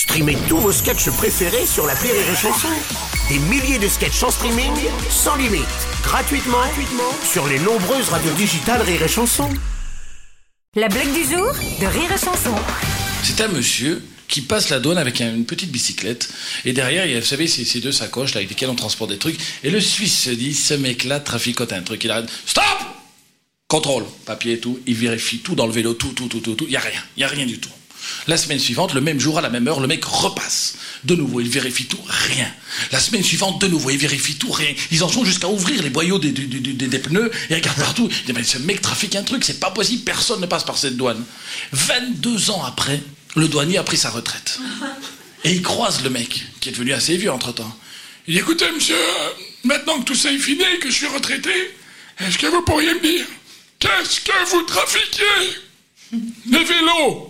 Streamez tous vos sketchs préférés sur la Rire et Chanson. Des milliers de sketchs en streaming, sans limite, gratuitement, gratuitement sur les nombreuses radios digitales Rire et Chanson. La blague du jour de Rire et Chanson. C'est un monsieur qui passe la douane avec un- une petite bicyclette. Et derrière, il y a, vous savez, ces, ces deux sacoches là, avec lesquelles on transporte des trucs. Et le Suisse se dit, ce mec-là traficote un truc. Il arrête. Stop Contrôle. Papier et tout. Il vérifie tout dans le vélo, tout, tout, tout, tout, tout. Il y a rien. Il y a rien du tout. La semaine suivante, le même jour, à la même heure, le mec repasse. De nouveau, il vérifie tout, rien. La semaine suivante, de nouveau, il vérifie tout, rien. Ils en sont jusqu'à ouvrir les boyaux des, des- des- des- des pneus et regardent partout. Ils disent, mais ce mec trafique un truc, c'est pas possible, personne ne passe par cette douane. 22 ans après, le douanier a pris sa retraite. Et il croise le mec, qui est devenu assez vieux entre-temps. Il dit, écoutez, monsieur, maintenant que tout ça est fini et que je suis retraité, est-ce que vous pourriez me dire, qu'est-ce que vous trafiquez? Les vélos